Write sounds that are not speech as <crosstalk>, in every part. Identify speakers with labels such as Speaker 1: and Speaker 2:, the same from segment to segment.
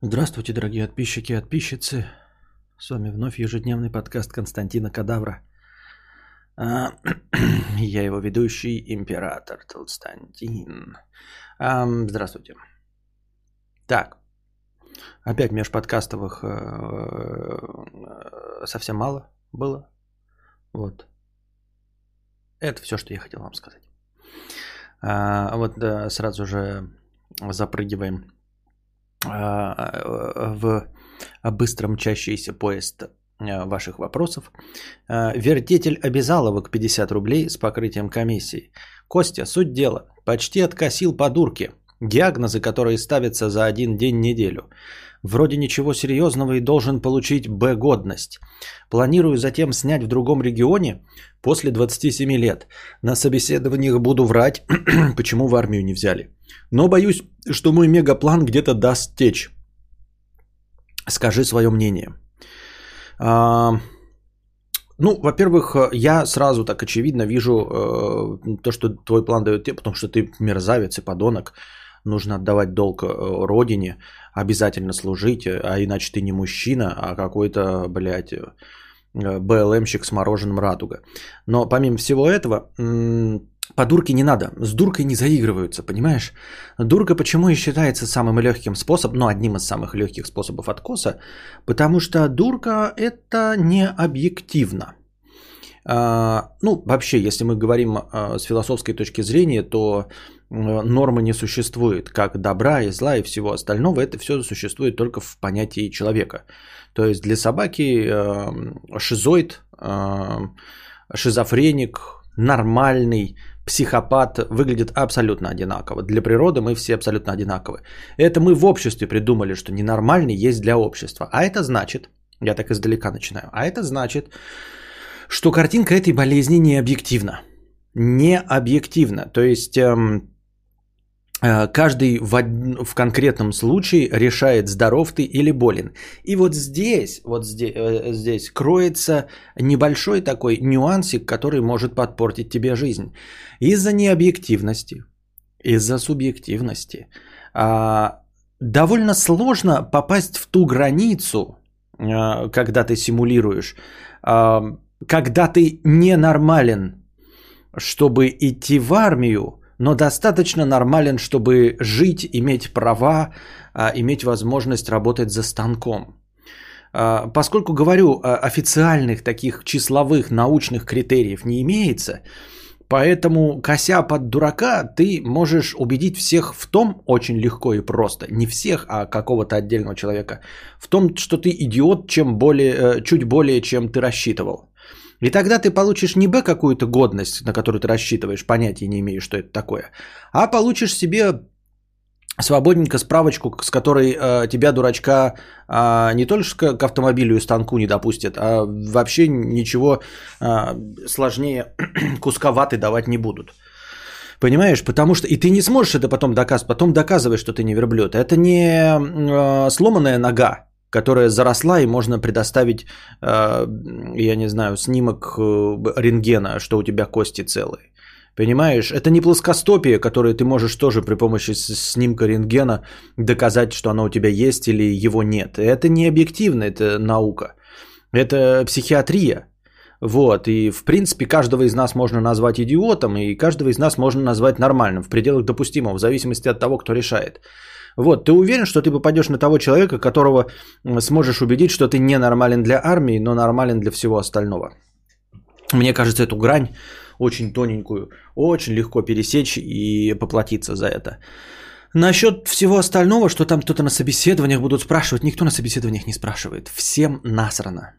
Speaker 1: Здравствуйте, дорогие подписчики и подписчицы. С вами вновь ежедневный подкаст Константина Кадавра. А, <clears throat> Я его ведущий, император Толстантин. А, Здравствуйте. Так, опять межподкастовых э, э, совсем мало было. Вот. Это все, что я хотел вам сказать. А, Вот сразу же запрыгиваем в быстро мчащийся поезд а, ваших вопросов. А, Вертетель обязаловок 50 рублей с покрытием комиссии. Костя, суть дела. Почти откосил по дурке. Диагнозы, которые ставятся за один день неделю. Вроде ничего серьезного и должен получить Б-годность. Планирую затем снять в другом регионе после 27 лет. На собеседованиях буду врать, <clears throat> почему в армию не взяли. Но боюсь, что мой мегаплан где-то даст течь. Скажи свое мнение. А, ну, во-первых, я сразу так очевидно вижу э, то, что твой план дает тебе, потому что ты мерзавец и подонок. Нужно отдавать долг э, родине, обязательно служить, а иначе ты не мужчина, а какой-то, блядь, э, БЛМщик с мороженым радуга. Но помимо всего этого, по дурке не надо. С дуркой не заигрываются, понимаешь? Дурка почему и считается самым легким способом, ну, одним из самых легких способов откоса? Потому что дурка это не объективно. А, ну, вообще, если мы говорим а, с философской точки зрения, то нормы не существует, как добра и зла и всего остального. Это все существует только в понятии человека. То есть для собаки а, шизоид, шизофреник, нормальный, психопат выглядит абсолютно одинаково. Для природы мы все абсолютно одинаковы. Это мы в обществе придумали, что ненормальный есть для общества. А это значит, я так издалека начинаю, а это значит, что картинка этой болезни не объективна. Не объективна. То есть эм, каждый в, в конкретном случае решает, здоров ты или болен. И вот здесь, вот здесь, э, здесь кроется небольшой такой нюансик, который может подпортить тебе жизнь. Из-за необъективности, из-за субъективности а, довольно сложно попасть в ту границу, а, когда ты симулируешь, а, когда ты ненормален, чтобы идти в армию, но достаточно нормален, чтобы жить, иметь права, а, иметь возможность работать за станком. А, Поскольку, говорю, а, официальных таких числовых научных критериев не имеется, поэтому, кося под дурака, ты можешь убедить всех в том, очень легко и просто, не всех, а какого-то отдельного человека, в том, что ты идиот, чем более, э, чуть более, чем ты рассчитывал. И тогда ты получишь не Б какую-то годность, на которую ты рассчитываешь, понятия не имеешь, что это такое, а получишь себе свободненько справочку, с которой э, тебя, дурачка, э, не только к автомобилю и станку не допустят, а вообще ничего э, сложнее <clears throat> куска ваты давать не будут. Понимаешь? Потому что и ты не сможешь это потом доказывать. Потом доказывай, что ты не верблюд. Это не э, сломанная нога, которая заросла, и можно предоставить, э, я не знаю, снимок э, рентгена, что у тебя кости целые. Понимаешь, это не плоскостопие, которое ты можешь тоже при помощи снимка рентгена доказать, что оно у тебя есть или его нет. Это не объективно, это наука. Это психиатрия. Вот, и в принципе каждого из нас можно назвать идиотом, и каждого из нас можно назвать нормальным, в пределах допустимого, в зависимости от того, кто решает. Вот, ты уверен, что ты попадешь на того человека, которого сможешь убедить, что ты ненормален для армии, но нормален для всего остального? Мне кажется, эту грань очень тоненькую, очень легко пересечь и поплатиться за это. Насчет всего остального, что там кто-то на собеседованиях будут спрашивать, никто на собеседованиях не спрашивает. Всем насрано.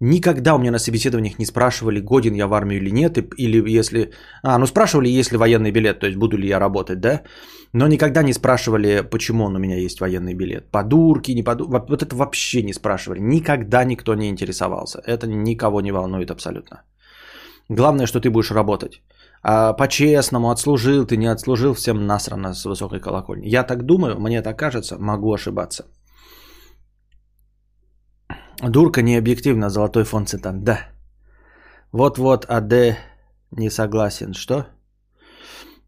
Speaker 1: Никогда у меня на собеседованиях не спрашивали, годен я в армию или нет, или если... А, ну спрашивали, есть ли военный билет, то есть буду ли я работать, да? Но никогда не спрашивали, почему он у меня есть военный билет. Подурки, не подурки. Вот это вообще не спрашивали. Никогда никто не интересовался. Это никого не волнует абсолютно. Главное, что ты будешь работать. А по-честному, отслужил ты, не отслужил, всем насрано с высокой колокольни. Я так думаю, мне так кажется, могу ошибаться. Дурка не объективно, золотой фон цитат. Да. Вот-вот, АД не согласен. Что?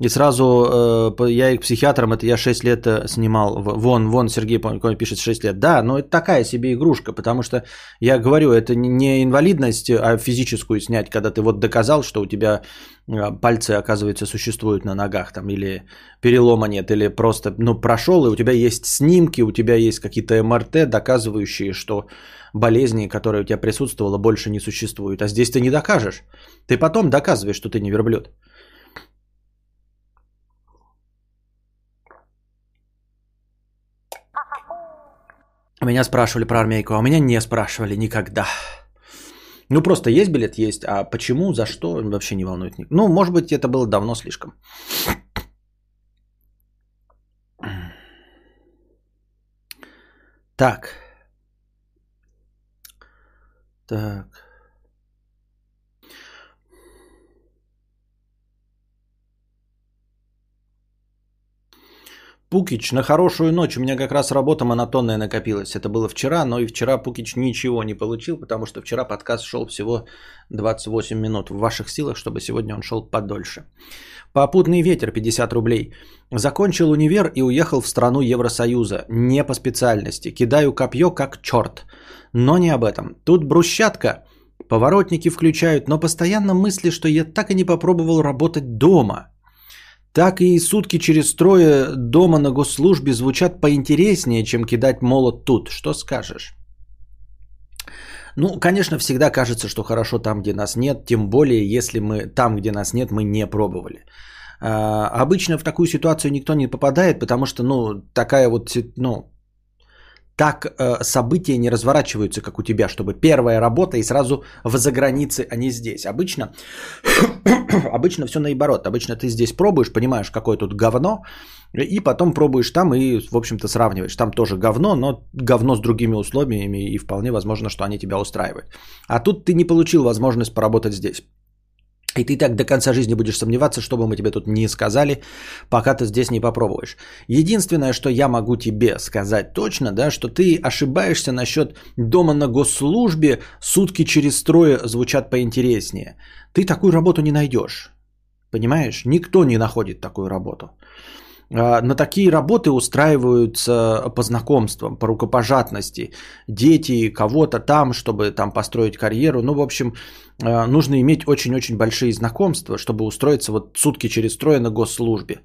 Speaker 1: и сразу э, я и к психиатрам, это я 6 лет э, снимал. Вон, вон Сергей пишет 6 лет. Да, но это такая себе игрушка, потому что я говорю, это не инвалидность, а физическую снять, когда ты вот доказал, что у тебя э, пальцы, оказывается, существуют на ногах, там, или перелома нет, или просто, ну, прошел, и у тебя есть снимки, у тебя есть какие-то МРТ, доказывающие, что болезни, которые у тебя присутствовало, больше не существуют. А здесь ты не докажешь. Ты потом доказываешь, что ты не верблюд. Меня спрашивали про армейку, а меня не спрашивали никогда. Ну, просто есть билет? Есть. А почему, за что, вообще не волнует. Ну, может быть, это было давно слишком. Так. Так. Пукич, на хорошую ночь. У меня как раз работа монотонная накопилась. Это было вчера, но и вчера Пукич ничего не получил, потому что вчера подкаст шел всего 28 минут. В ваших силах, чтобы сегодня он шел подольше. Попутный ветер 50 рублей. Закончил универ и уехал в страну Евросоюза. Не по специальности. Кидаю копье как черт. Но не об этом. Тут брусчатка. Поворотники включают, но постоянно мысли, что я так и не попробовал работать дома – так и сутки через трое дома на госслужбе звучат поинтереснее, чем кидать молот тут. Что скажешь? Ну, конечно, всегда кажется, что хорошо там, где нас нет, тем более, если мы там, где нас нет, мы не пробовали. А, обычно в такую ситуацию никто не попадает, потому что, ну, такая вот, ну, так э, события не разворачиваются, как у тебя, чтобы первая работа и сразу в загранице, а не здесь. Обычно, <coughs> обычно все наоборот. Обычно ты здесь пробуешь, понимаешь, какое тут говно, и потом пробуешь там и, в общем-то, сравниваешь. Там тоже говно, но говно с другими условиями, и вполне возможно, что они тебя устраивают. А тут ты не получил возможность поработать здесь. И ты так до конца жизни будешь сомневаться, что бы мы тебе тут не сказали, пока ты здесь не попробуешь. Единственное, что я могу тебе сказать точно, да, что ты ошибаешься насчет дома на госслужбе, сутки через трое звучат поинтереснее. Ты такую работу не найдешь. Понимаешь? Никто не находит такую работу. А, на такие работы устраиваются по знакомствам, по рукопожатности. Дети кого-то там, чтобы там построить карьеру. Ну, в общем, нужно иметь очень-очень большие знакомства, чтобы устроиться вот сутки через трое на госслужбе.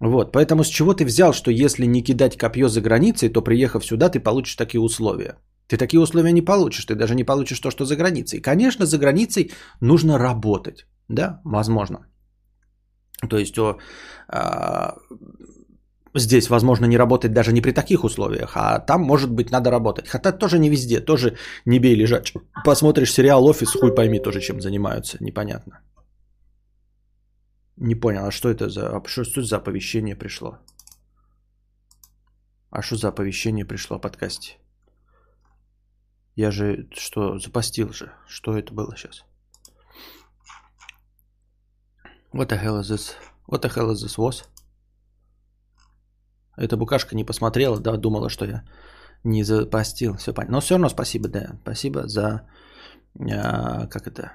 Speaker 1: Вот, поэтому с чего ты взял, что если не кидать копье за границей, то приехав сюда, ты получишь такие условия? Ты такие условия не получишь, ты даже не получишь то, что за границей. Конечно, за границей нужно работать, да, возможно. То есть о, а, здесь возможно не работать даже не при таких условиях, а там, может быть, надо работать. Хотя тоже не везде, тоже не бей лежачего. Посмотришь сериал «Офис», хуй пойми тоже, чем занимаются, непонятно. Не понял, а что это за, а что, что за оповещение пришло? А что за оповещение пришло о подкасте? Я же что, запостил же. Что это было сейчас? What the hell is this? What the hell is this was? Эта букашка не посмотрела, да, думала, что я не запостил. Все понятно. Но все равно спасибо, да. Спасибо за... А, как это?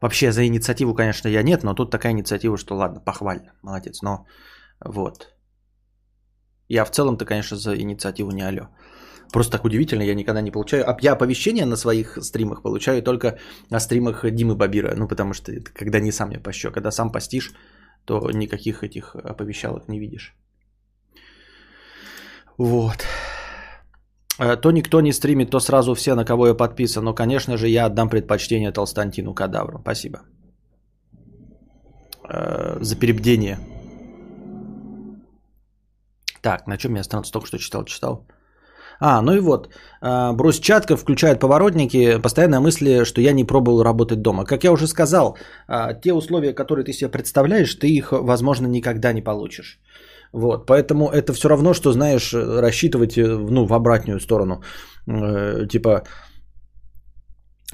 Speaker 1: Вообще за инициативу, конечно, я нет, но тут такая инициатива, что ладно, похвально, молодец. Но вот. Я в целом-то, конечно, за инициативу не алё. Просто так удивительно, я никогда не получаю. Я оповещения на своих стримах получаю только на стримах Димы Бабира. Ну, потому что когда не сам я пощу, а когда сам постишь, то никаких этих оповещалок не видишь. Вот. Э, то никто не стримит, то сразу все, на кого я подписан. Но, конечно же, я отдам предпочтение Толстантину Кадавру. Спасибо. Э, за перебдение. Так, на чем я остановился? Только что читал, читал. А, ну и вот, а, брусчатка включает поворотники, постоянно мысли, что я не пробовал работать дома. Как я уже сказал, а, те условия, которые ты себе представляешь, ты их, возможно, никогда не получишь. Вот, поэтому это все равно, что, знаешь, рассчитывать э, ну, в обратную сторону. Э, типа,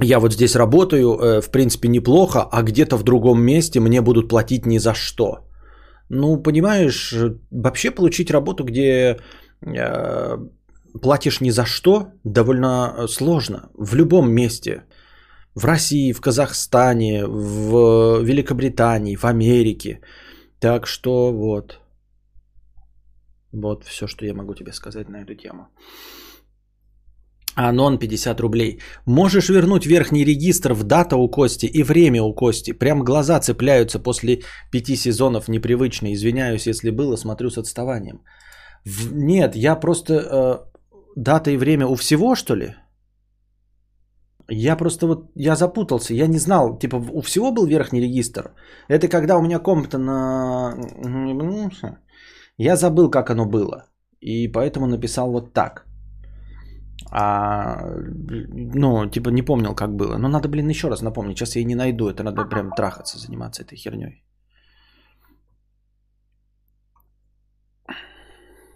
Speaker 1: я вот здесь работаю, э, в принципе, неплохо, а где-то в другом месте мне будут платить ни за что. Ну, понимаешь, вообще получить работу, где платишь ни за что, довольно сложно. В любом месте. В России, в Казахстане, в Великобритании, в Америке. Так что вот. Вот все, что я могу тебе сказать на эту тему. Анон 50 рублей. Можешь вернуть верхний регистр в дата у Кости и время у Кости. Прям глаза цепляются после пяти сезонов непривычно. Извиняюсь, если было, смотрю с отставанием. В... Нет, я просто... Э, дата и время у всего, что ли? Я просто вот, я запутался, я не знал, типа у всего был верхний регистр. Это когда у меня комп-то на... Я забыл, как оно было. И поэтому написал вот так. А, ну, типа не помнил, как было. Но надо, блин, еще раз напомнить. Сейчас я не найду. Это надо прям трахаться, заниматься этой херней.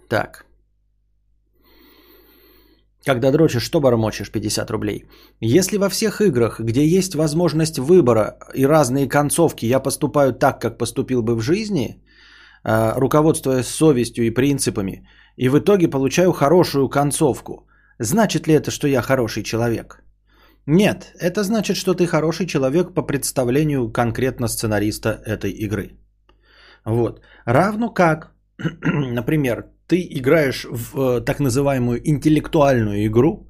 Speaker 1: Так. Когда дрочишь, что бормочешь 50 рублей? Если во всех играх, где есть возможность выбора и разные концовки, я поступаю так, как поступил бы в жизни, а, руководствуясь совестью и принципами, и в итоге получаю хорошую концовку, значит ли это, что я хороший человек? Нет, это значит, что ты хороший человек по представлению конкретно сценариста этой игры. Вот. Равно как, <clears throat> например, ты играешь в э, так называемую интеллектуальную игру,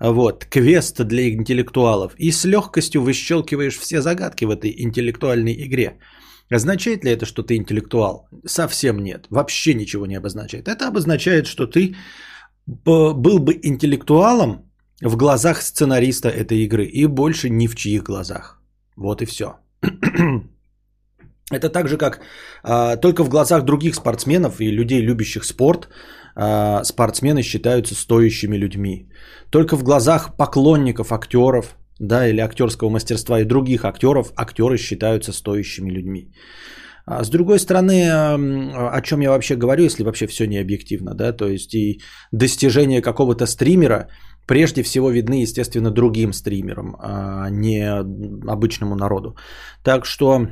Speaker 1: вот, квест для интеллектуалов, и с легкостью выщелкиваешь все загадки в этой интеллектуальной игре. Означает ли это, что ты интеллектуал? Совсем нет. Вообще ничего не обозначает. Это обозначает, что ты был бы интеллектуалом в глазах сценариста этой игры и больше ни в чьих глазах. Вот и все. Это так же, как а, только в глазах других спортсменов и людей, любящих спорт, а, спортсмены считаются стоящими людьми. Только в глазах поклонников актеров, да, или актерского мастерства и других актеров, актеры считаются стоящими людьми. А с другой стороны, о чем я вообще говорю, если вообще все не объективно, да, то есть и достижения какого-то стримера прежде всего видны, естественно, другим стримерам, а не обычному народу. Так что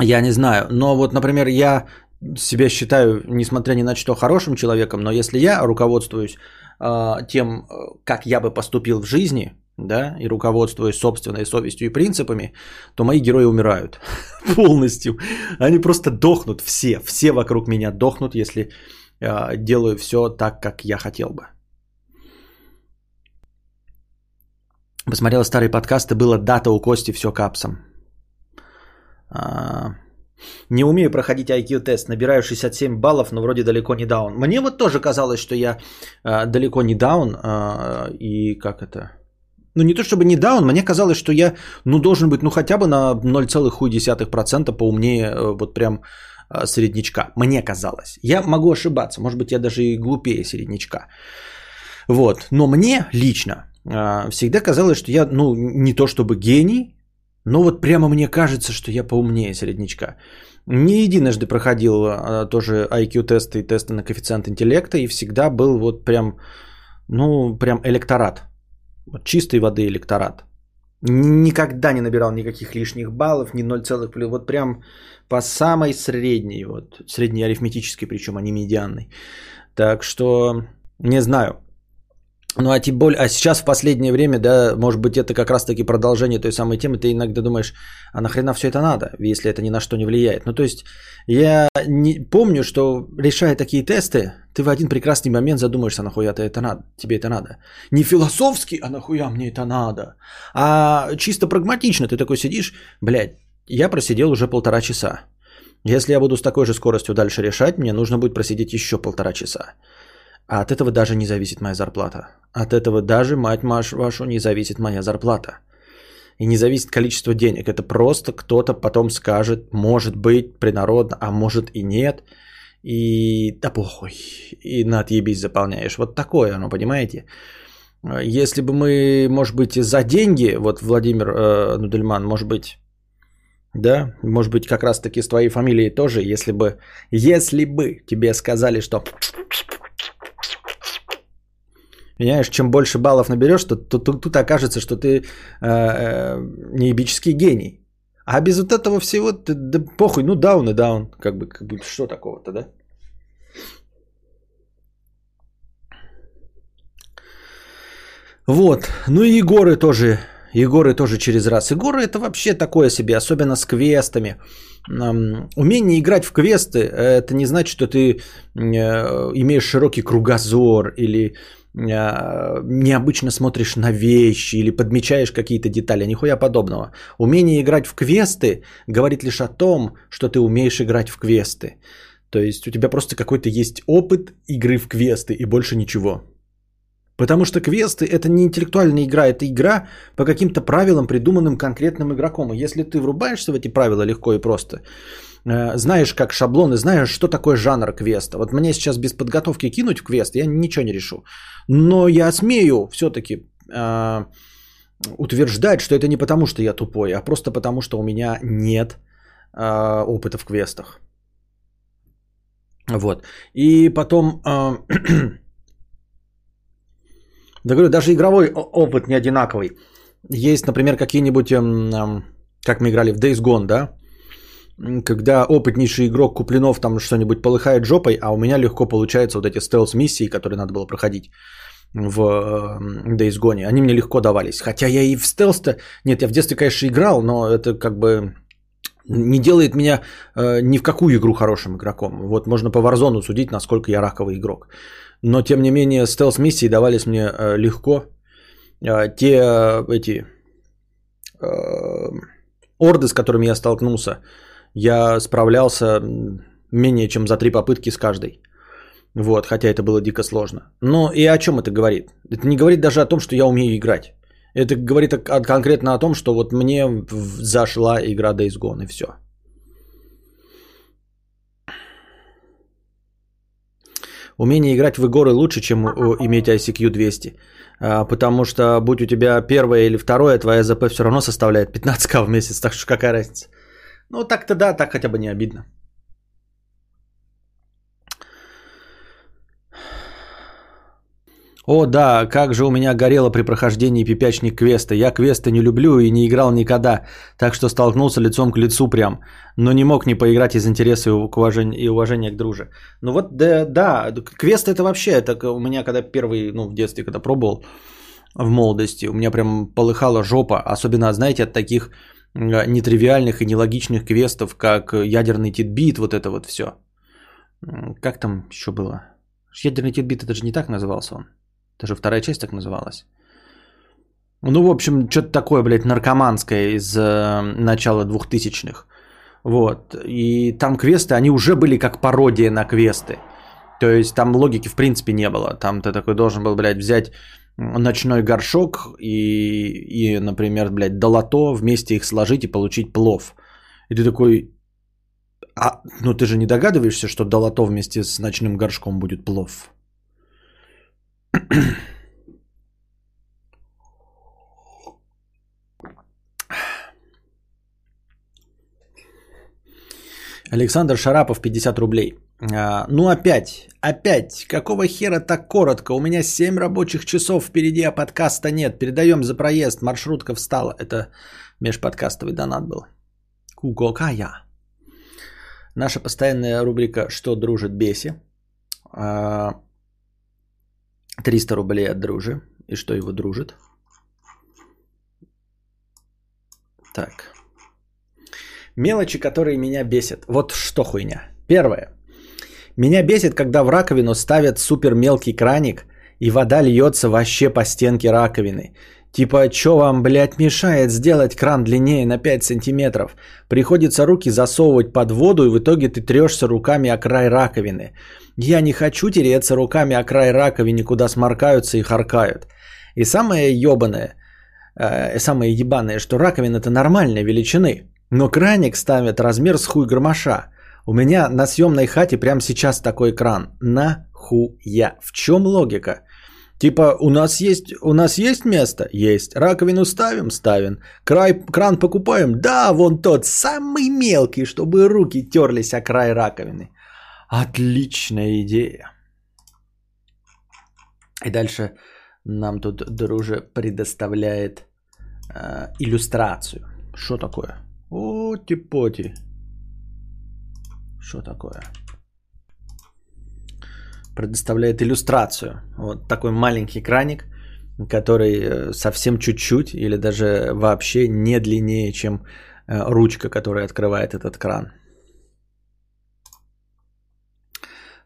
Speaker 1: я не знаю. Но вот, например, я себя считаю, несмотря ни на что, хорошим человеком, но если я руководствуюсь э, тем, как я бы поступил в жизни, да, и руководствуюсь собственной совестью и принципами, то мои герои умирают <laughs> полностью. Они просто дохнут все, все вокруг меня дохнут, если э, делаю все так, как я хотел бы. Посмотрел старые подкасты, было дата у Кости, все капсом. А, не умею проходить IQ-тест, набираю 67 баллов, но вроде далеко не даун. Мне вот тоже казалось, что я а, далеко не даун, а, и как это... Ну не то чтобы не даун, мне казалось, что я ну, должен быть ну хотя бы на 0,1% поумнее э, вот прям среднячка. Мне казалось. Я могу ошибаться, может быть я даже и глупее среднячка. Вот. Но мне лично всегда казалось, что я ну не то чтобы гений, ну вот прямо мне кажется, что я поумнее среднячка. Не единожды проходил а, тоже IQ-тесты и тесты на коэффициент интеллекта и всегда был вот прям, ну прям электорат. Вот чистой воды электорат. Никогда не набирал никаких лишних баллов, ни 0, вот прям по самой средней, вот средней арифметической, причем, а не медианной. Так что не знаю. Ну а тем более, а сейчас в последнее время, да, может быть, это как раз-таки продолжение той самой темы, ты иногда думаешь, а нахрена все это надо, если это ни на что не влияет. Ну то есть я не помню, что решая такие тесты, ты в один прекрасный момент задумаешься, а нахуя это надо, тебе это надо. Не философски, а нахуя мне это надо, а чисто прагматично. Ты такой сидишь, блядь, я просидел уже полтора часа. Если я буду с такой же скоростью дальше решать, мне нужно будет просидеть еще полтора часа. А от этого даже не зависит моя зарплата. От этого даже, мать вашу, не зависит моя зарплата. И не зависит количество денег. Это просто кто-то потом скажет, может быть, принародно, а может и нет. И да похуй. И на отъебись заполняешь. Вот такое оно, понимаете? Если бы мы, может быть, за деньги, вот Владимир э, Нудельман, может быть, да, может быть, как раз-таки с твоей фамилией тоже, если бы, если бы тебе сказали, что Понимаешь, чем больше баллов наберешь, то тут, тут, тут окажется, что ты э, э, неебический гений. А без вот этого всего, ты, да похуй, ну даун и даун. Как бы, как бы что такого-то, да? Вот. Ну и Егоры тоже. Егоры тоже через раз. Егоры это вообще такое себе, особенно с квестами. Умение играть в квесты, это не значит, что ты э, имеешь широкий кругозор или необычно смотришь на вещи или подмечаешь какие-то детали, нихуя подобного. Умение играть в квесты говорит лишь о том, что ты умеешь играть в квесты. То есть у тебя просто какой-то есть опыт игры в квесты и больше ничего. Потому что квесты это не интеллектуальная игра, это игра по каким-то правилам, придуманным конкретным игроком. И если ты врубаешься в эти правила легко и просто, знаешь как шаблоны, знаешь, что такое жанр квеста. Вот мне сейчас без подготовки кинуть в квест, я ничего не решу. Но я смею все-таки э, утверждать, что это не потому, что я тупой, а просто потому, что у меня нет э, опыта в квестах. Вот. И потом... Э, <clears throat> Да говорю, даже игровой опыт не одинаковый. Есть, например, какие-нибудь, эм, эм, как мы играли в Days Gone, да? Когда опытнейший игрок Куплинов там что-нибудь полыхает жопой, а у меня легко получаются вот эти стелс-миссии, которые надо было проходить в Days Gone. Они мне легко давались. Хотя я и в стелс-то... Нет, я в детстве, конечно, играл, но это как бы не делает меня э, ни в какую игру хорошим игроком. Вот можно по Warzone судить, насколько я раковый игрок. Но, тем не менее, стелс-миссии давались мне э, легко. Э, те э, эти орды, с которыми я столкнулся, я справлялся менее чем за три попытки с каждой. Вот, хотя это было дико сложно. Но и о чем это говорит? Это не говорит даже о том, что я умею играть. Это говорит конкретно о том, что вот мне зашла игра Days Gone и все. Умение играть в игры лучше, чем иметь ICQ 200. А, потому что будь у тебя первое или второе, твоя ЗП все равно составляет 15к в месяц. Так что какая разница? Ну так-то да, так хотя бы не обидно. О, да, как же у меня горело при прохождении пипячник квеста. Я квесты не люблю и не играл никогда, так что столкнулся лицом к лицу прям. Но не мог не поиграть из интереса и уважения, и уважения к друже. Ну вот, да, да, квест это вообще, это у меня когда первый, ну в детстве, когда пробовал, в молодости, у меня прям полыхала жопа, особенно, знаете, от таких нетривиальных и нелогичных квестов, как ядерный титбит, вот это вот все. Как там еще было? Ядерный титбит, это же не так назывался он. Даже вторая часть так называлась. Ну, в общем, что-то такое, блядь, наркоманское из э, начала двухтысячных. Вот. И там квесты, они уже были как пародия на квесты. То есть там логики в принципе не было. Там ты такой должен был, блядь, взять ночной горшок и, и например, блядь, долото, вместе их сложить и получить плов. И ты такой, а, ну ты же не догадываешься, что долото вместе с ночным горшком будет плов? Александр Шарапов, 50 рублей. А, ну опять, опять, какого хера так коротко? У меня 7 рабочих часов впереди, а подкаста нет. Передаем за проезд, маршрутка встала. Это межподкастовый донат был. Кукокая. Наша постоянная рубрика «Что дружит беси». А, 300 рублей от дружи. И что его дружит? Так. Мелочи, которые меня бесят. Вот что хуйня. Первое. Меня бесит, когда в раковину ставят супер мелкий краник, и вода льется вообще по стенке раковины. Типа, что вам, блядь, мешает сделать кран длиннее на 5 сантиметров? Приходится руки засовывать под воду, и в итоге ты трешься руками о край раковины. Я не хочу тереться руками о край раковины, куда сморкаются и харкают. И самое ебаное, э, самое ебаное, что раковина это нормальной величины, но краник ставят размер с хуй громоша. У меня на съемной хате прямо сейчас такой кран. Нахуя? В чем логика? Типа, у нас есть, у нас есть место? Есть. Раковину ставим? Ставим. Край, кран покупаем? Да, вон тот, самый мелкий, чтобы руки терлись о край раковины. Отличная идея. И дальше нам тут друже предоставляет э, иллюстрацию. Что такое? Оти-поти. Что такое? Предоставляет иллюстрацию. Вот такой маленький краник. который э, совсем чуть-чуть или даже вообще не длиннее, чем э, ручка, которая открывает этот кран.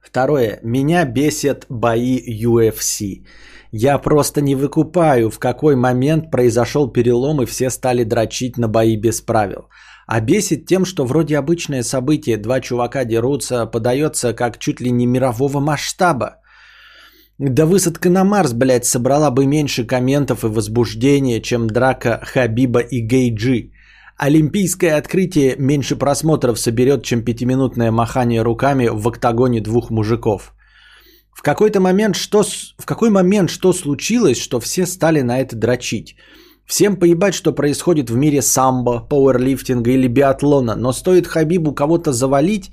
Speaker 1: Второе. Меня бесит бои UFC. Я просто не выкупаю, в какой момент произошел перелом и все стали дрочить на бои без правил. А бесит тем, что вроде обычное событие, два чувака дерутся, подается как чуть ли не мирового масштаба. Да высадка на Марс, блядь, собрала бы меньше комментов и возбуждения, чем драка Хабиба и Гейджи. Олимпийское открытие меньше просмотров соберет, чем пятиминутное махание руками в октагоне двух мужиков. В какой-то момент что, в какой момент что случилось, что все стали на это дрочить? Всем поебать, что происходит в мире самбо, пауэрлифтинга или биатлона, но стоит Хабибу кого-то завалить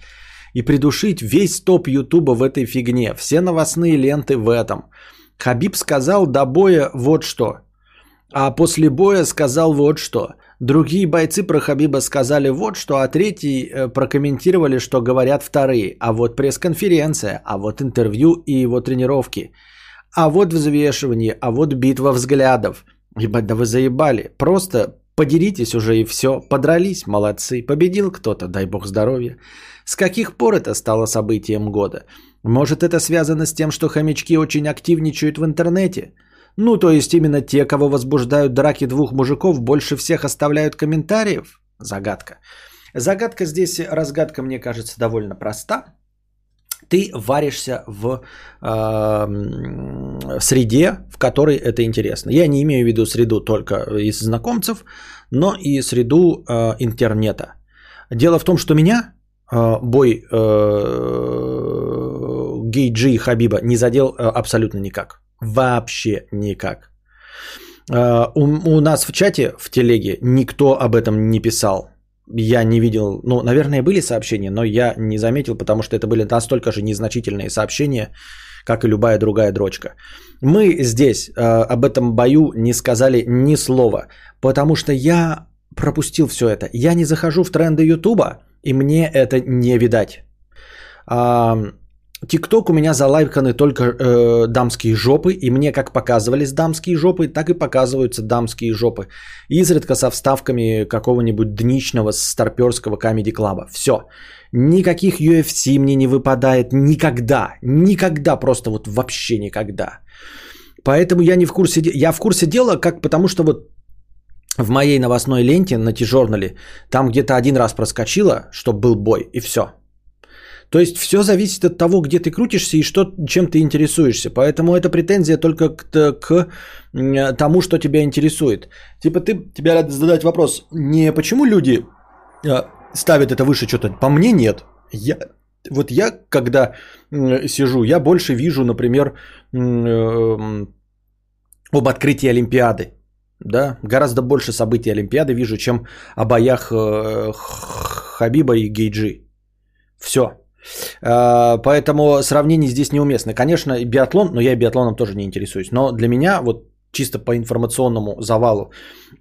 Speaker 1: и придушить весь топ Ютуба в этой фигне. Все новостные ленты в этом. Хабиб сказал до боя вот что. А после боя сказал вот что. Другие бойцы про Хабиба сказали вот что, а третий э, прокомментировали, что говорят вторые. А вот пресс-конференция, а вот интервью и его тренировки. А вот взвешивание, а вот битва взглядов. Ебать, да вы заебали. Просто подеритесь уже и все. Подрались, молодцы. Победил кто-то, дай бог здоровья. С каких пор это стало событием года? Может это связано с тем, что хомячки очень активничают в интернете? Ну, то есть именно те, кого возбуждают драки двух мужиков, больше всех оставляют комментариев? Загадка. Загадка здесь, разгадка, мне кажется, довольно проста. Ты варишься в э, среде, в которой это интересно. Я не имею в виду среду только из знакомцев, но и среду э, интернета. Дело в том, что меня э, бой э, Гейджи и Хабиба не задел э, абсолютно никак. Вообще никак. Uh, у, у нас в чате, в телеге, никто об этом не писал. Я не видел, ну, наверное, были сообщения, но я не заметил, потому что это были настолько же незначительные сообщения, как и любая другая дрочка. Мы здесь uh, об этом бою не сказали ни слова, потому что я пропустил все это. Я не захожу в тренды Ютуба, и мне это не видать. ТикТок у меня залайканы только э, дамские жопы, и мне как показывались дамские жопы, так и показываются дамские жопы. Изредка со вставками какого-нибудь дничного старперского комеди-клаба. Все. Никаких UFC мне не выпадает никогда. Никогда, просто вот вообще никогда. Поэтому я не в курсе. Я в курсе дела, как потому что вот в моей новостной ленте на Тижорнале там где-то один раз проскочило, что был бой, и все. То есть все зависит от того, где ты крутишься и что, чем ты интересуешься. Поэтому это претензия только к, к тому, что тебя интересует. Типа ты, тебе надо задать вопрос, не почему люди а, ставят это выше что-то. По мне нет. Я, вот я, когда сижу, я больше вижу, например, э, об открытии Олимпиады. Да, гораздо больше событий Олимпиады вижу, чем о боях э, Хабиба и Гейджи. Все. А, поэтому сравнение здесь неуместно. Конечно, биатлон, но я биатлоном тоже не интересуюсь. Но для меня, вот чисто по информационному завалу,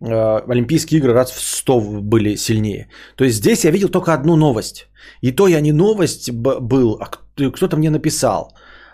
Speaker 1: а, Олимпийские игры раз в 100 были сильнее. То есть здесь я видел только одну новость. И то я не новость был, а кто-то мне написал.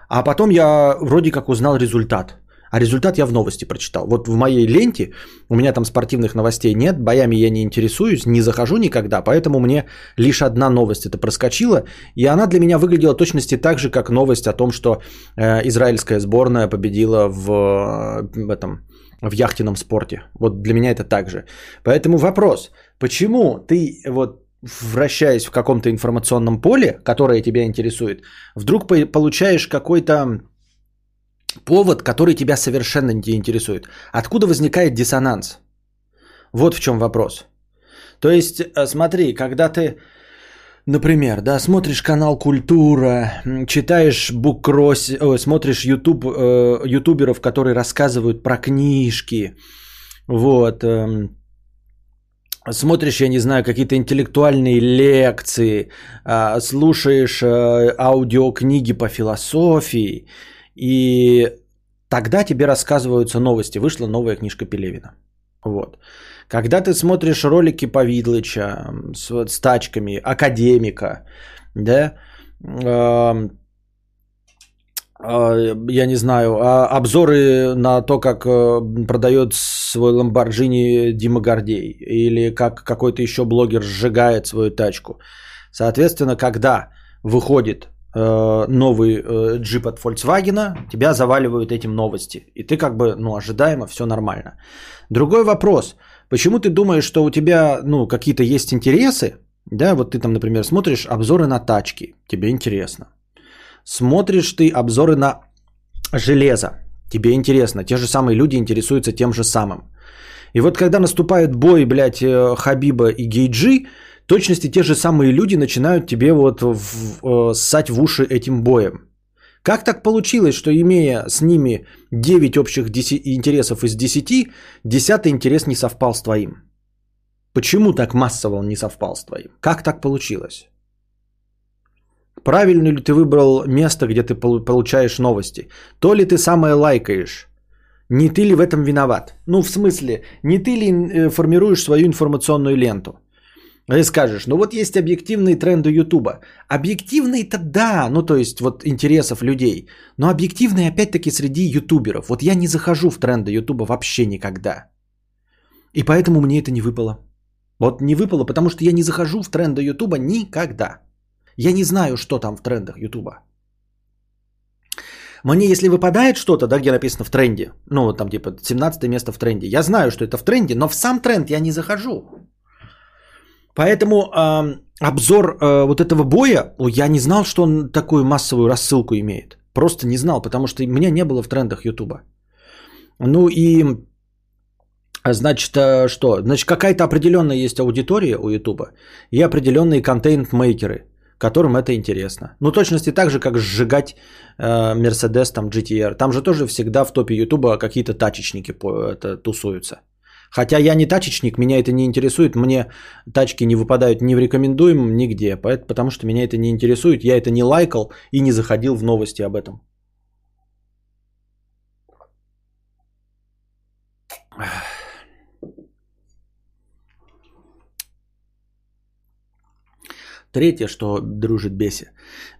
Speaker 1: А потом я вроде как узнал результат. А результат я в новости прочитал. Вот в моей ленте, у меня там спортивных новостей нет, боями я не интересуюсь, не захожу никогда, поэтому мне лишь одна новость это проскочила, и она для меня выглядела точности так же, как новость о том, что э, израильская сборная победила в, в этом в яхтенном спорте. Вот для меня это так же. Поэтому вопрос, почему ты вот вращаясь в каком-то информационном поле, которое тебя интересует, вдруг получаешь какой-то повод, который тебя совершенно не интересует. Откуда возникает диссонанс? Вот в чем вопрос. То есть, э, смотри, когда ты, например, да, смотришь канал Культура, читаешь букрос, о, смотришь YouTube, э, ютуберов, которые рассказывают про книжки, вот, э, смотришь, я не знаю, какие-то интеллектуальные лекции, э, слушаешь э, аудиокниги по философии, и тогда тебе рассказываются новости. Вышла новая книжка Пелевина. Вот. Когда ты смотришь ролики Повидлыча с, с тачками, академика, да, э, я не знаю, а обзоры на то, как э, продает свой Lamborghini Дима Гордей, или как какой-то еще блогер сжигает свою тачку. Соответственно, когда выходит э, новый э, джип от Volkswagen, тебя заваливают этим новости. И ты как бы, ну, ожидаемо, все нормально. Другой вопрос. Почему ты думаешь, что у тебя, ну, какие-то есть интересы, да, вот ты там, например, смотришь обзоры на тачки, тебе интересно. Смотришь ты обзоры на железо, тебе интересно. Те же самые люди интересуются тем же самым. И вот когда наступает бой, блядь, э, Хабиба и Гейджи, точности те же самые люди начинают тебе вот в, в, ссать в уши этим боем. Как так получилось, что имея с ними 9 общих интересов из 10, 10 интерес не совпал с твоим? Почему так массово он не совпал с твоим? Как так получилось? Правильно ли ты выбрал место, где ты получаешь новости? То ли ты самое лайкаешь? Не ты ли в этом виноват? Ну, в смысле, не ты ли э, формируешь свою информационную ленту? Ты скажешь, ну вот есть объективные тренды Ютуба. Объективные-то да, ну то есть вот интересов людей. Но объективные опять-таки среди ютуберов. Вот я не захожу в тренды Ютуба вообще никогда. И поэтому мне это не выпало. Вот не выпало, потому что я не захожу в тренды Ютуба никогда. Я не знаю, что там в трендах Ютуба. Мне если выпадает что-то, да, где написано в тренде, ну там типа 17 место в тренде, я знаю, что это в тренде, но в сам тренд я не захожу. Поэтому э, обзор э, вот этого боя, я не знал, что он такую массовую рассылку имеет. Просто не знал, потому что меня не было в трендах Ютуба. Ну и Значит, э, что? Значит, какая-то определенная есть аудитория у Ютуба и определенные контент-мейкеры, которым это интересно. Ну, точности так же, как сжигать э, Mercedes там GTR. Там же тоже всегда в топе Ютуба какие-то тачечники по, это, тусуются. Хотя я не тачечник, меня это не интересует, мне тачки не выпадают ни в рекомендуем, нигде, потому что меня это не интересует, я это не лайкал и не заходил в новости об этом. Третье, что дружит беси.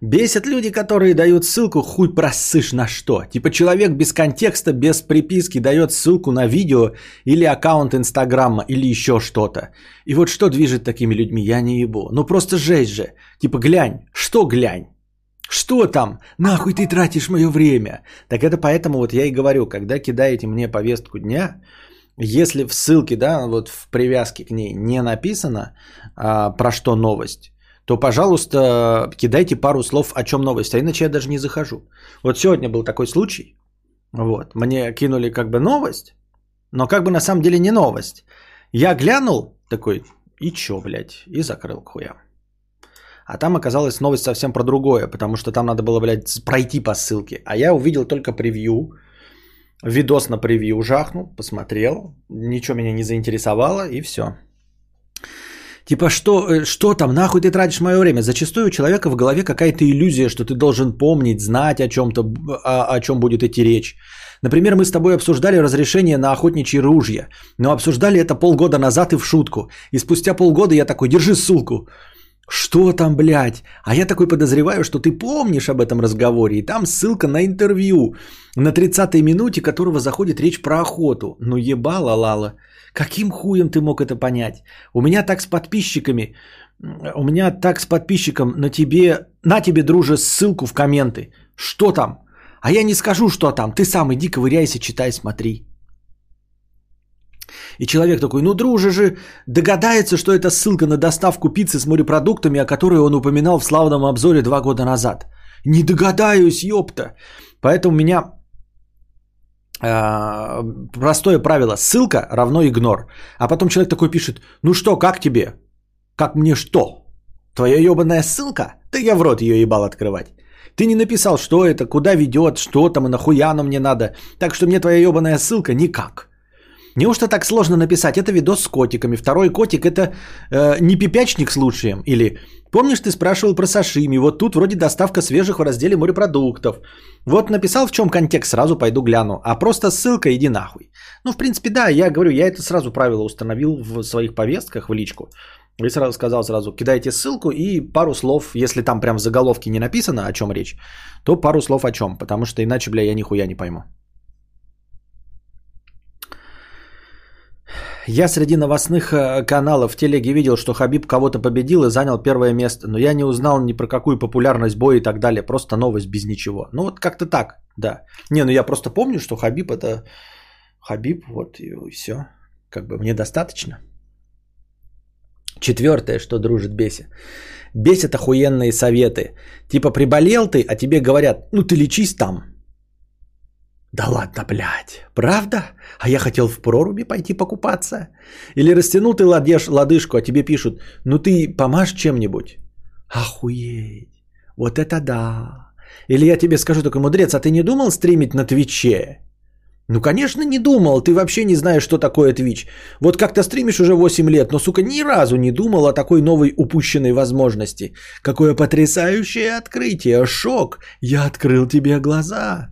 Speaker 1: Бесят люди, которые дают ссылку хуй просышь на что. Типа человек без контекста, без приписки дает ссылку на видео или аккаунт Инстаграма или еще что-то. И вот что движет такими людьми, я не ебу. Ну просто жесть же. Типа глянь, что глянь? Что там? Нахуй ты тратишь мое время? Так это поэтому вот я и говорю, когда кидаете мне повестку дня, если в ссылке, да, вот в привязке к ней не написано, а, про что новость, то, пожалуйста, кидайте пару слов, о чем новость, а иначе я даже не захожу. Вот сегодня был такой случай, вот, мне кинули как бы новость, но как бы на самом деле не новость. Я глянул такой, и чё, блядь, и закрыл к хуям. А там оказалась новость совсем про другое, потому что там надо было, блядь, пройти по ссылке. А я увидел только превью, видос на превью жахнул, посмотрел, ничего меня не заинтересовало, и все. Типа, что, э, что там, нахуй ты тратишь мое время? Зачастую у человека в голове какая-то иллюзия, что ты должен помнить, знать о чем-то, о, о чем будет идти речь. Например, мы с тобой обсуждали разрешение на охотничьи ружья, но обсуждали это полгода назад и в шутку. И спустя полгода я такой, держи ссылку. Что там, блядь? А я такой подозреваю, что ты помнишь об этом разговоре, и там ссылка на интервью на 30-й минуте, которого заходит речь про охоту. Ну ебала, Лала. Каким хуем ты мог это понять? У меня так с подписчиками, у меня так с подписчиком на тебе, на тебе, друже, ссылку в комменты. Что там? А я не скажу, что там. Ты сам иди ковыряйся, читай, смотри. И человек такой, ну, друже же, догадается, что это ссылка на доставку пиццы с морепродуктами, о которой он упоминал в славном обзоре два года назад. Не догадаюсь, ёпта. Поэтому меня Э, простое правило. Ссылка равно игнор. А потом человек такой пишет, ну что, как тебе? Как мне что? Твоя ебаная ссылка? Да я в рот ее ебал открывать. Ты не написал, что это, куда ведет, что там и нахуя оно мне надо. Так что мне твоя ебаная ссылка никак. Неужто так сложно написать? Это видос с котиками. Второй котик это э, не пипячник случаем. Или помнишь, ты спрашивал про сашими. Вот тут вроде доставка свежих в разделе морепродуктов. Вот написал в чем контекст, сразу пойду гляну. А просто ссылка иди нахуй. Ну, в принципе, да, я говорю, я это сразу правило установил в своих повестках в личку. И сразу сказал сразу, кидайте ссылку и пару слов, если там прям в заголовке не написано, о чем речь, то пару слов о чем, потому что иначе, бля, я нихуя не пойму. Я среди новостных э, каналов в телеге видел, что Хабиб кого-то победил и занял первое место, но я не узнал ни про какую популярность боя и так далее, просто новость без ничего. Ну вот как-то так, да. Не, ну я просто помню, что Хабиб это Хабиб, вот и все. Как бы мне достаточно. Четвертое, что дружит Беси. Бесит охуенные советы. Типа приболел ты, а тебе говорят, ну ты лечись там. Да ладно, блядь, правда? А я хотел в проруби пойти покупаться. Или растянул ты ладеш, лодыжку, а тебе пишут, ну ты помажь чем-нибудь. Охуеть, вот это да. Или я тебе скажу такой, мудрец, а ты не думал стримить на Твиче? Ну, конечно, не думал. Ты вообще не знаешь, что такое Twitch. Вот как то стримишь уже 8 лет, но, сука, ни разу не думал о такой новой упущенной возможности. Какое потрясающее открытие. Шок. Я открыл тебе глаза.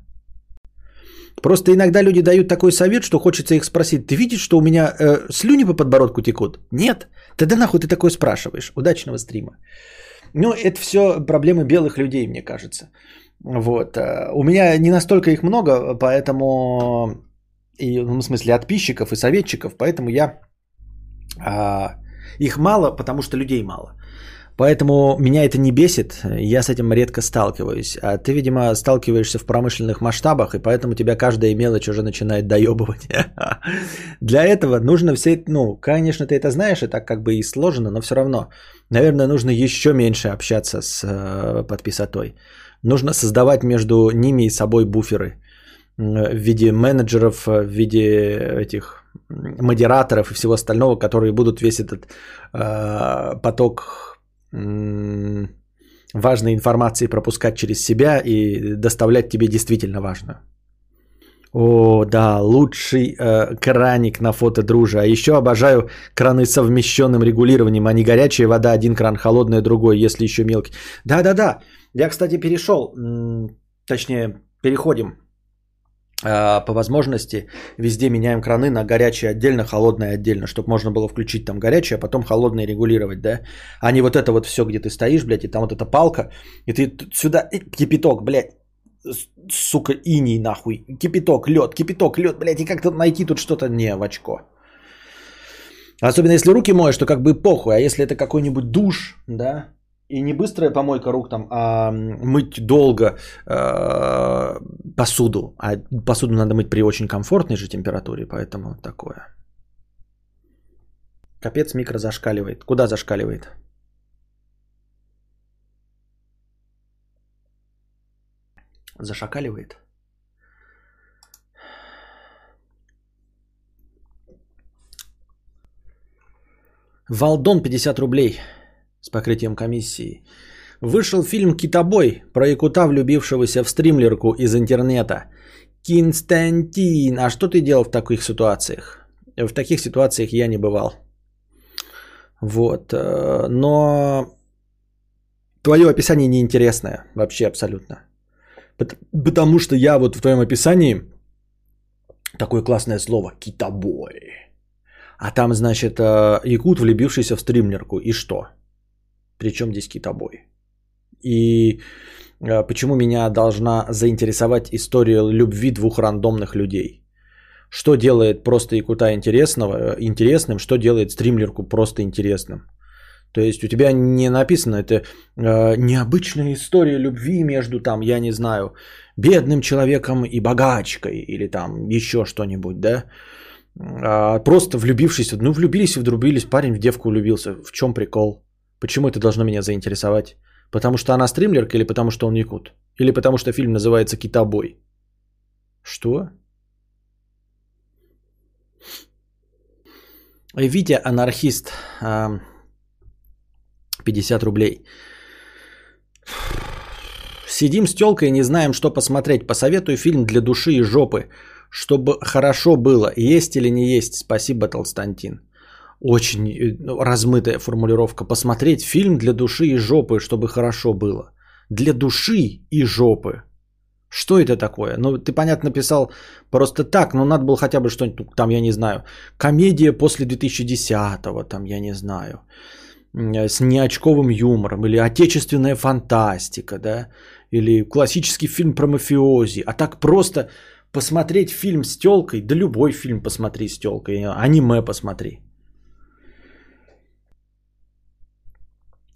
Speaker 1: Просто иногда люди дают такой совет, что хочется их спросить. Ты видишь, что у меня э, слюни по подбородку текут? Нет? Тогда нахуй ты такое спрашиваешь? Удачного стрима. Ну, это все проблемы белых людей, мне кажется. Вот. Э, у меня не настолько их много, поэтому... И, ну, в смысле, подписчиков и советчиков, поэтому я... А, их мало, потому что людей мало. Поэтому меня это не бесит, я с этим редко сталкиваюсь. А ты, видимо, сталкиваешься в промышленных масштабах, и поэтому тебя каждая мелочь уже начинает доебывать. <laughs> Для этого нужно все, ну, конечно, ты это знаешь, и так как бы и сложено, но все равно, наверное, нужно еще меньше общаться с э, подписотой. Нужно создавать между ними и собой буферы в виде менеджеров, в виде этих модераторов и всего остального, которые будут весь этот э, поток э, важной информации пропускать через себя и доставлять тебе действительно важную. О, да, лучший э, краник на фото дружа. А еще обожаю краны с совмещенным регулированием, а не горячая вода, один кран, холодная другой, если еще мелкий. Да-да-да, я, кстати, перешел, точнее, переходим по возможности везде меняем краны на горячее отдельно, холодное отдельно, чтобы можно было включить там горячее, а потом холодное регулировать, да? А не вот это вот все, где ты стоишь, блядь, и там вот эта палка, и ты сюда, и кипяток, блядь, сука, иней нахуй, кипяток, лед, кипяток, лед, блядь, и как-то найти тут что-то не в очко. Особенно если руки моешь, то как бы похуй, а если это какой-нибудь душ, да, и не быстрая помойка рук там, а мыть долго э, посуду. А посуду надо мыть при очень комфортной же температуре, поэтому такое. Капец микро зашкаливает. Куда зашкаливает? Зашакаливает? Валдон 50 рублей с покрытием комиссии. Вышел фильм «Китобой» про якута, влюбившегося в стримлерку из интернета. Константин, а что ты делал в таких ситуациях? В таких ситуациях я не бывал. Вот. Э, но твое описание неинтересное вообще абсолютно. Потому что я вот в твоем описании такое классное слово «китобой». А там, значит, э, якут, влюбившийся в стримлерку. И что? Причем здесь китобой? И э, почему меня должна заинтересовать история любви двух рандомных людей? Что делает просто якута интересного, интересным, что делает стримлерку просто интересным? То есть у тебя не написано это э, необычная история любви между там, я не знаю, бедным человеком и богачкой или там еще что-нибудь, да? А просто влюбившись, ну влюбились и вдрубились, парень в девку влюбился. В чем прикол? Почему это должно меня заинтересовать? Потому что она стримлерка или потому что он якут? Или потому что фильм называется «Китобой»? Что? Витя анархист. 50 рублей. Сидим с телкой и не знаем, что посмотреть. Посоветуй фильм для души и жопы, чтобы хорошо было. Есть или не есть? Спасибо, Толстантин очень э, ну, размытая формулировка. Посмотреть фильм для души и жопы, чтобы хорошо было. Для души и жопы. Что это такое? Ну, ты, понятно, писал просто так, но надо было хотя бы что-нибудь, там, я не знаю, комедия после 2010-го, там, я не знаю. с неочковым юмором, или отечественная фантастика, да, или классический фильм про мафиози, а так просто посмотреть фильм с телкой, да любой фильм посмотри с телкой, аниме посмотри.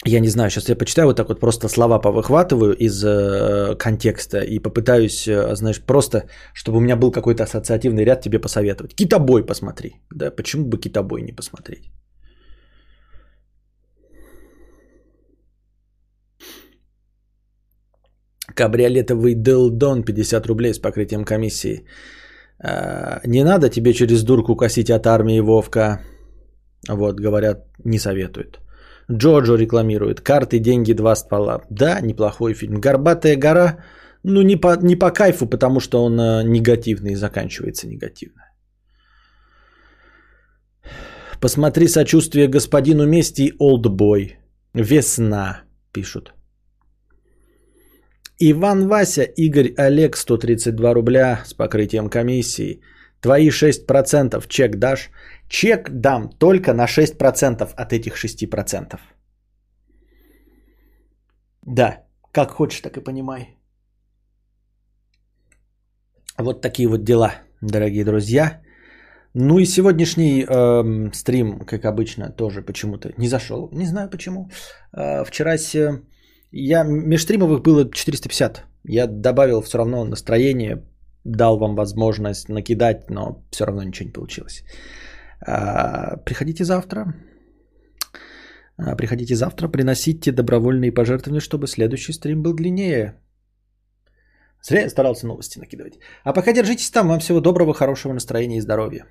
Speaker 1: Я не знаю, сейчас я почитаю вот так вот просто слова повыхватываю из э, контекста и попытаюсь, э, знаешь, просто, чтобы у меня был какой-то ассоциативный ряд тебе посоветовать. Китобой посмотри. Да, почему бы китобой не посмотреть? Кабриолетовый Делдон 50 рублей с покрытием комиссии. А, не надо тебе через дурку косить от армии Вовка. Вот, говорят, не советуют. Джоджо рекламирует. Карты, деньги, два ствола. Да, неплохой фильм. Горбатая гора. Ну, не по, не по кайфу, потому что он э, негативный и заканчивается негативно. Посмотри сочувствие господину Мести Олдбой. Весна, пишут. Иван Вася, Игорь Олег, 132 рубля с покрытием комиссии. Твои 6% чек дашь? Чек дам только на 6% от этих 6%. Да, как хочешь, так и понимай. Вот такие вот дела, дорогие друзья. Ну и сегодняшний э, стрим, как обычно, тоже почему-то не зашел. Не знаю почему. Э, вчера с, я межстримовых было 450. Я добавил все равно настроение, дал вам возможность накидать, но все равно ничего не получилось. А, приходите завтра. А, приходите завтра, приносите добровольные пожертвования, чтобы следующий стрим был длиннее. Зря я старался новости накидывать. А пока держитесь там. Вам всего доброго, хорошего настроения и здоровья.